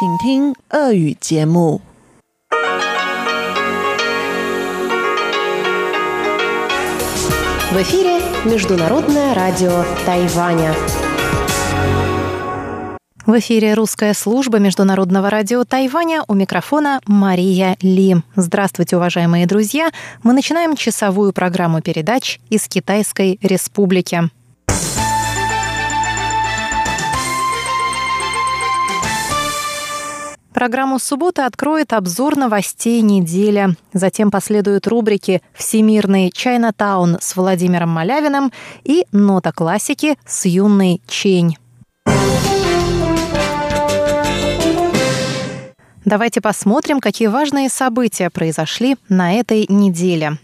请听俄语节目。В эфире Международное радио Тайваня. В эфире русская служба Международного радио Тайваня. У микрофона Мария Ли. Здравствуйте, уважаемые друзья. Мы начинаем часовую программу передач из Китайской Республики. Программу субботы откроет обзор новостей недели. Затем последуют рубрики «Всемирный Чайнатаун» с Владимиром Малявиным и «Нота классики» с юной Чень. Давайте посмотрим, какие важные события произошли на этой неделе.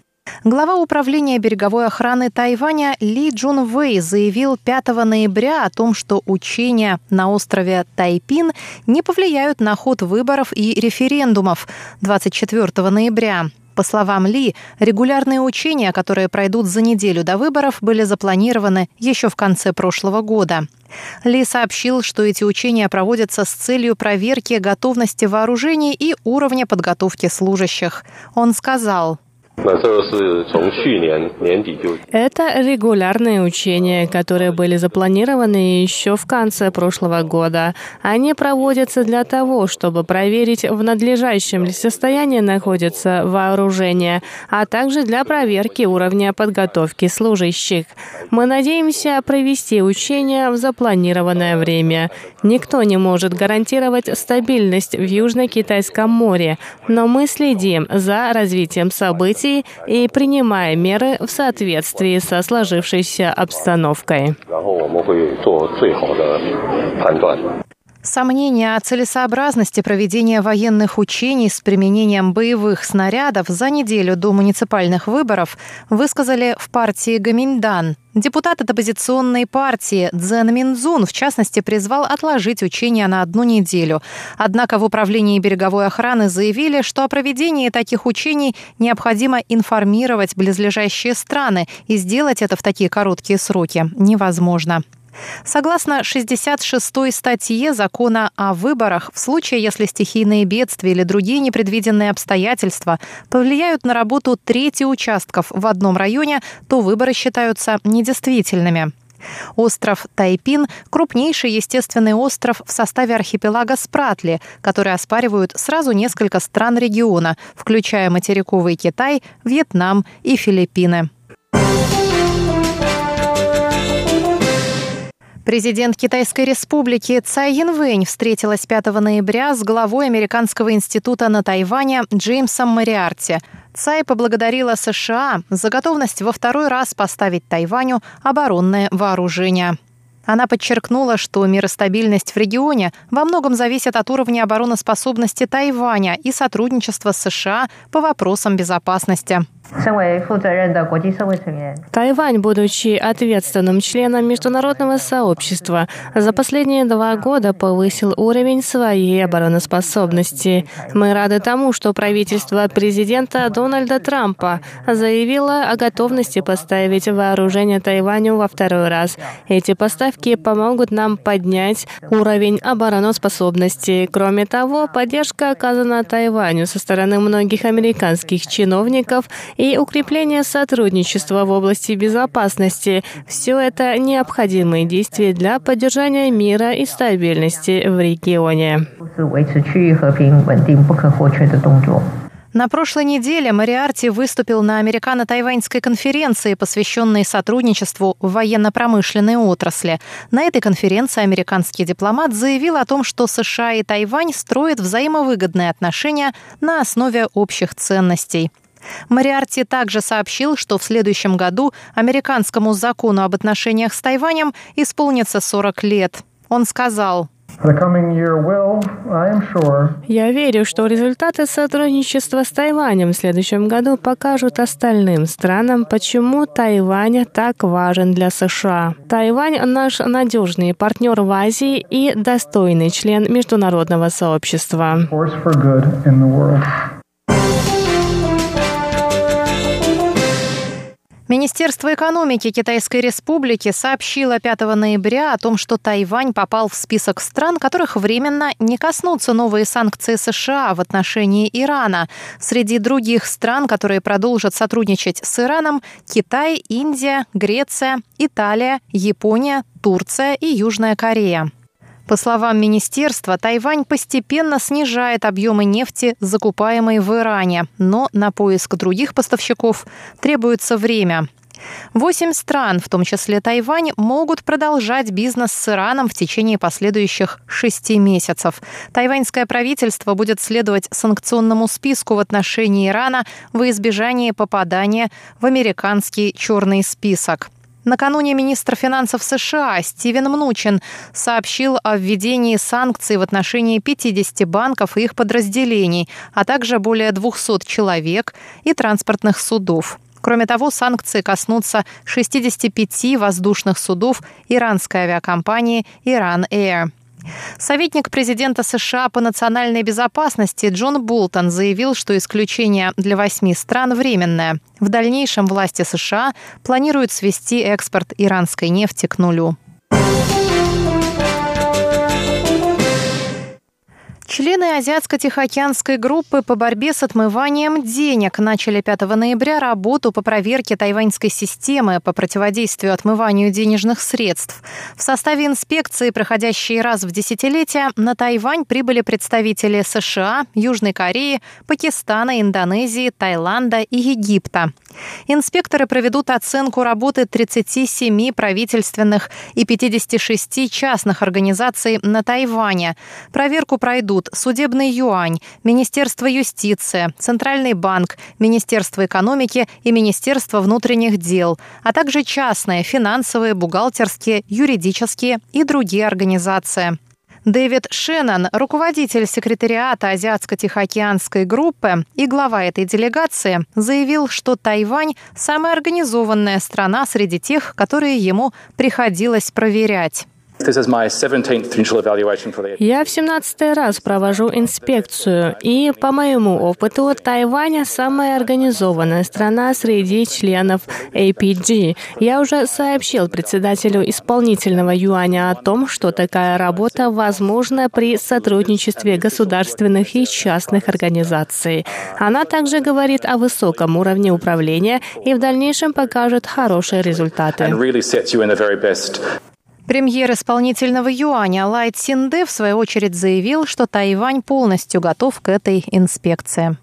Глава управления береговой охраны Тайваня Ли Джун Вэй заявил 5 ноября о том, что учения на острове Тайпин не повлияют на ход выборов и референдумов 24 ноября. По словам Ли, регулярные учения, которые пройдут за неделю до выборов, были запланированы еще в конце прошлого года. Ли сообщил, что эти учения проводятся с целью проверки готовности вооружений и уровня подготовки служащих. Он сказал, это регулярные учения, которые были запланированы еще в конце прошлого года. Они проводятся для того, чтобы проверить, в надлежащем ли состоянии находится вооружение, а также для проверки уровня подготовки служащих. Мы надеемся провести учения в запланированное время. Никто не может гарантировать стабильность в Южно-Китайском море, но мы следим за развитием событий событий и принимая меры в соответствии со сложившейся обстановкой. Сомнения о целесообразности проведения военных учений с применением боевых снарядов за неделю до муниципальных выборов высказали в партии Гаминьдан. Депутат от оппозиционной партии Цзэн Минзун, в частности, призвал отложить учения на одну неделю. Однако в Управлении береговой охраны заявили, что о проведении таких учений необходимо информировать близлежащие страны, и сделать это в такие короткие сроки невозможно. Согласно 66-й статье закона о выборах, в случае, если стихийные бедствия или другие непредвиденные обстоятельства повлияют на работу трети участков в одном районе, то выборы считаются недействительными. Остров Тайпин – крупнейший естественный остров в составе архипелага Спратли, который оспаривают сразу несколько стран региона, включая материковый Китай, Вьетнам и Филиппины. Президент Китайской республики Цай Янвэнь встретилась 5 ноября с главой Американского института на Тайване Джеймсом Мариарти. Цай поблагодарила США за готовность во второй раз поставить Тайваню оборонное вооружение. Она подчеркнула, что мир и стабильность в регионе во многом зависят от уровня обороноспособности Тайваня и сотрудничества с США по вопросам безопасности. Тайвань, будучи ответственным членом международного сообщества, за последние два года повысил уровень своей обороноспособности. Мы рады тому, что правительство президента Дональда Трампа заявило о готовности поставить вооружение Тайваню во второй раз. Эти поставки помогут нам поднять уровень обороноспособности. Кроме того, поддержка оказана Тайваню со стороны многих американских чиновников и укрепление сотрудничества в области безопасности. Все это необходимые действия для поддержания мира и стабильности в регионе. На прошлой неделе Мариарти выступил на американо-тайваньской конференции, посвященной сотрудничеству в военно-промышленной отрасли. На этой конференции американский дипломат заявил о том, что США и Тайвань строят взаимовыгодные отношения на основе общих ценностей. Мариарти также сообщил, что в следующем году американскому закону об отношениях с Тайванем исполнится 40 лет. Он сказал, я верю, что результаты сотрудничества с Тайванем в следующем году покажут остальным странам, почему Тайвань так важен для США. Тайвань — наш надежный партнер в Азии и достойный член международного сообщества. Министерство экономики Китайской Республики сообщило 5 ноября о том, что Тайвань попал в список стран, которых временно не коснутся новые санкции США в отношении Ирана. Среди других стран, которые продолжат сотрудничать с Ираном, Китай, Индия, Греция, Италия, Япония, Турция и Южная Корея. По словам министерства, Тайвань постепенно снижает объемы нефти, закупаемой в Иране, но на поиск других поставщиков требуется время. Восемь стран, в том числе Тайвань, могут продолжать бизнес с Ираном в течение последующих шести месяцев. Тайваньское правительство будет следовать санкционному списку в отношении Ирана во избежание попадания в американский черный список. Накануне министр финансов США Стивен Мнучин сообщил о введении санкций в отношении 50 банков и их подразделений, а также более 200 человек и транспортных судов. Кроме того, санкции коснутся 65 воздушных судов иранской авиакомпании «Иран Air. Советник президента США по национальной безопасности Джон Болтон заявил, что исключение для восьми стран временное. В дальнейшем власти США планируют свести экспорт иранской нефти к нулю. Члены Азиатско-Тихоокеанской группы по борьбе с отмыванием денег начали 5 ноября работу по проверке тайваньской системы по противодействию отмыванию денежных средств. В составе инспекции, проходящей раз в десятилетие, на Тайвань прибыли представители США, Южной Кореи, Пакистана, Индонезии, Таиланда и Египта. Инспекторы проведут оценку работы 37 правительственных и 56 частных организаций на Тайване. Проверку пройдут Судебный юань, Министерство юстиции, Центральный банк, Министерство экономики и Министерство внутренних дел, а также частные, финансовые, бухгалтерские, юридические и другие организации. Дэвид Шеннон, руководитель секретариата Азиатско-Тихоокеанской группы и глава этой делегации, заявил, что Тайвань – самая организованная страна среди тех, которые ему приходилось проверять. Я в 17 раз провожу инспекцию, и по моему опыту Тайвань самая организованная страна среди членов APG. Я уже сообщил председателю исполнительного юаня о том, что такая работа возможна при сотрудничестве государственных и частных организаций. Она также говорит о высоком уровне управления и в дальнейшем покажет хорошие результаты. Премьер исполнительного юаня Лайт Синде в свою очередь заявил, что Тайвань полностью готов к этой инспекции.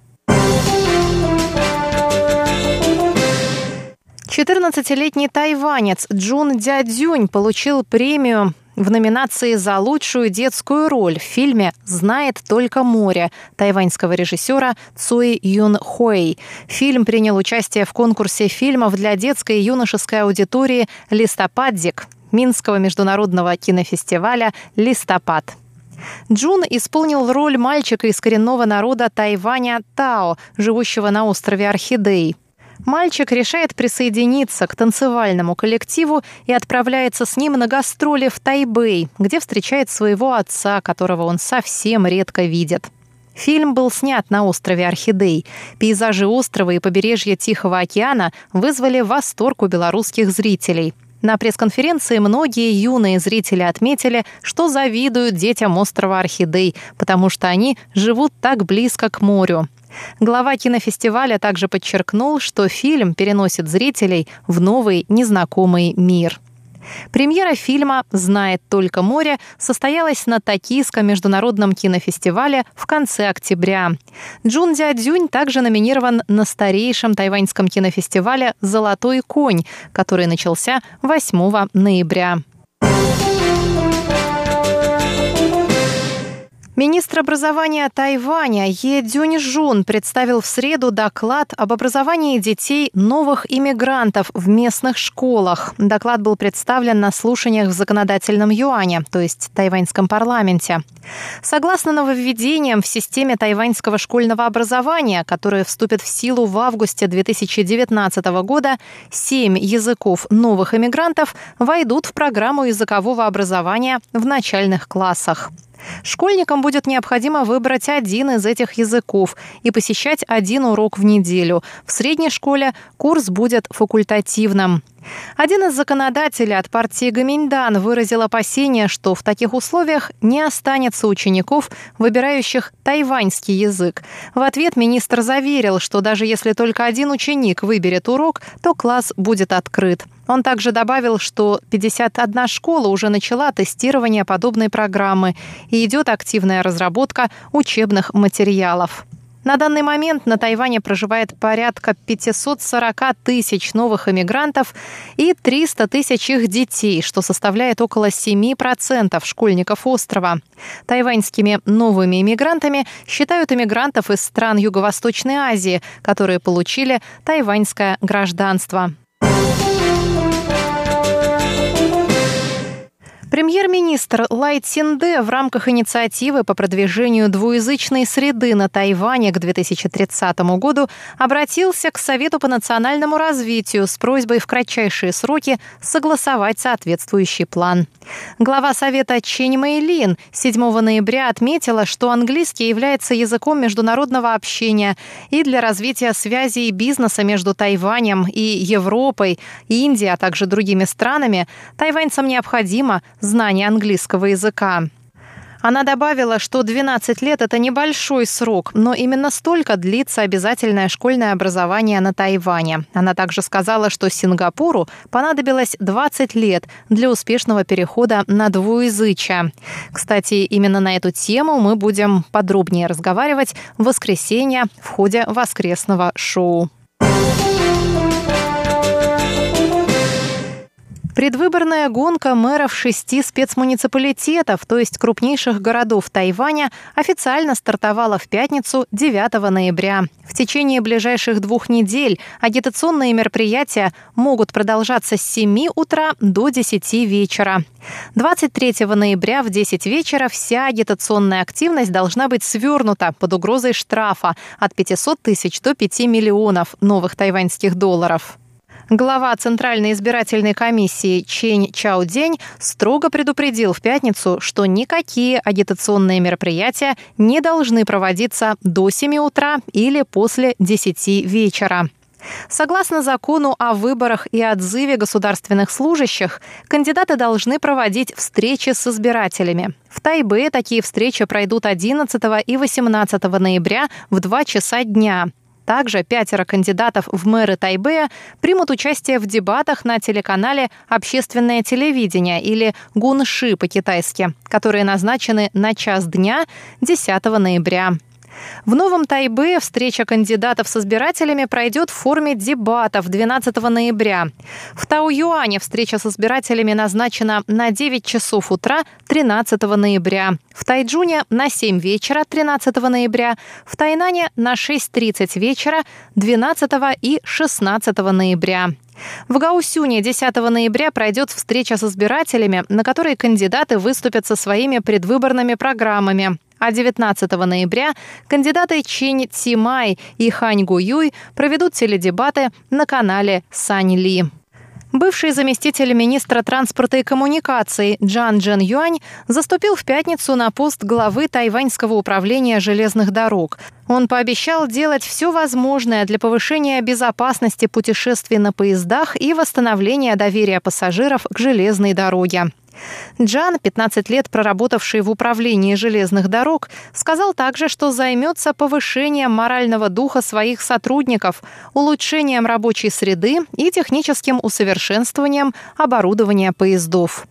14-летний тайванец Джун Дядзюнь получил премию в номинации за лучшую детскую роль в фильме «Знает только море» тайваньского режиссера Цуи Юн Хуэй. Фильм принял участие в конкурсе фильмов для детской и юношеской аудитории «Листопадик», Минского международного кинофестиваля «Листопад». Джун исполнил роль мальчика из коренного народа Тайваня Тао, живущего на острове Орхидей. Мальчик решает присоединиться к танцевальному коллективу и отправляется с ним на гастроли в Тайбэй, где встречает своего отца, которого он совсем редко видит. Фильм был снят на острове Орхидей. Пейзажи острова и побережья Тихого океана вызвали восторг у белорусских зрителей. На пресс-конференции многие юные зрители отметили, что завидуют детям острова Орхидей, потому что они живут так близко к морю. Глава кинофестиваля также подчеркнул, что фильм переносит зрителей в новый незнакомый мир. Премьера фильма «Знает только море» состоялась на Токийском международном кинофестивале в конце октября. Джун Дядзюнь также номинирован на старейшем тайваньском кинофестивале «Золотой конь», который начался 8 ноября. Министр образования Тайваня Е Дюньжун представил в среду доклад об образовании детей новых иммигрантов в местных школах. Доклад был представлен на слушаниях в законодательном юане, то есть тайваньском парламенте. Согласно нововведениям в системе тайваньского школьного образования, которое вступит в силу в августе 2019 года, семь языков новых иммигрантов войдут в программу языкового образования в начальных классах. Школьникам будет необходимо выбрать один из этих языков и посещать один урок в неделю. В средней школе курс будет факультативным. Один из законодателей от партии Гаминьдан выразил опасение, что в таких условиях не останется учеников, выбирающих тайваньский язык. В ответ министр заверил, что даже если только один ученик выберет урок, то класс будет открыт. Он также добавил, что 51 школа уже начала тестирование подобной программы и идет активная разработка учебных материалов. На данный момент на Тайване проживает порядка 540 тысяч новых иммигрантов и 300 тысяч их детей, что составляет около 7% школьников острова. Тайваньскими новыми иммигрантами считают иммигрантов из стран Юго-Восточной Азии, которые получили тайваньское гражданство. Премьер-министр Лай Цинде в рамках инициативы по продвижению двуязычной среды на Тайване к 2030 году обратился к Совету по национальному развитию с просьбой в кратчайшие сроки согласовать соответствующий план. Глава Совета Чень Мэйлин 7 ноября отметила, что английский является языком международного общения и для развития связей бизнеса между Тайванем и Европой, Индией, а также другими странами тайваньцам необходимо знания английского языка. Она добавила, что 12 лет – это небольшой срок, но именно столько длится обязательное школьное образование на Тайване. Она также сказала, что Сингапуру понадобилось 20 лет для успешного перехода на двуязычие. Кстати, именно на эту тему мы будем подробнее разговаривать в воскресенье в ходе воскресного шоу. Предвыборная гонка мэров шести спецмуниципалитетов, то есть крупнейших городов Тайваня, официально стартовала в пятницу 9 ноября. В течение ближайших двух недель агитационные мероприятия могут продолжаться с 7 утра до 10 вечера. 23 ноября в 10 вечера вся агитационная активность должна быть свернута под угрозой штрафа от 500 тысяч до 5 миллионов новых тайваньских долларов. Глава Центральной избирательной комиссии Чень Чао День строго предупредил в пятницу, что никакие агитационные мероприятия не должны проводиться до 7 утра или после 10 вечера. Согласно закону о выборах и отзыве государственных служащих, кандидаты должны проводить встречи с избирателями. В Тайбе такие встречи пройдут 11 и 18 ноября в 2 часа дня. Также пятеро кандидатов в мэры Тайбэя примут участие в дебатах на телеканале «Общественное телевидение» или «Гунши» по-китайски, которые назначены на час дня 10 ноября. В Новом Тайбе встреча кандидатов с избирателями пройдет в форме дебатов 12 ноября. В Тау-Юане встреча с избирателями назначена на 9 часов утра 13 ноября. В Тайджуне на 7 вечера 13 ноября. В Тайнане на 6.30 вечера 12 и 16 ноября. В Гаусюне 10 ноября пройдет встреча с избирателями, на которой кандидаты выступят со своими предвыборными программами. А 19 ноября кандидаты Чинь Цимай и Хань Гуюй проведут теледебаты на канале Сань Ли. Бывший заместитель министра транспорта и коммуникаций Джан Джен Юань заступил в пятницу на пост главы Тайваньского управления железных дорог. Он пообещал делать все возможное для повышения безопасности путешествий на поездах и восстановления доверия пассажиров к железной дороге. Джан, 15 лет проработавший в управлении железных дорог, сказал также, что займется повышением морального духа своих сотрудников, улучшением рабочей среды и техническим усовершенствованием оборудования поездов.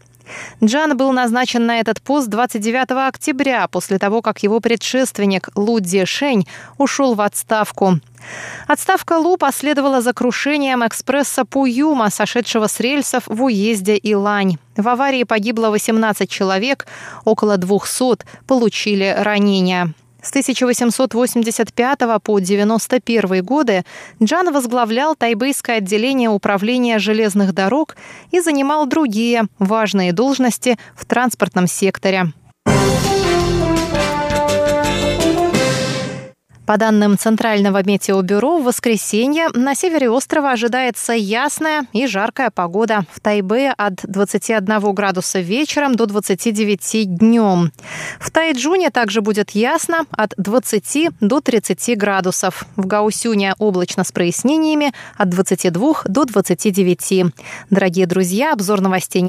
Джан был назначен на этот пост 29 октября, после того, как его предшественник Лу Шень ушел в отставку. Отставка Лу последовала за крушением экспресса Пуюма, сошедшего с рельсов в уезде Илань. В аварии погибло 18 человек, около 200 получили ранения. С 1885 по 91 годы Джан возглавлял тайбэйское отделение управления железных дорог и занимал другие важные должности в транспортном секторе. По данным Центрального метеобюро, в воскресенье на севере острова ожидается ясная и жаркая погода. В Тайбе от 21 градуса вечером до 29 днем. В Тайджуне также будет ясно от 20 до 30 градусов. В Гаусюне облачно с прояснениями от 22 до 29. Дорогие друзья, обзор новостей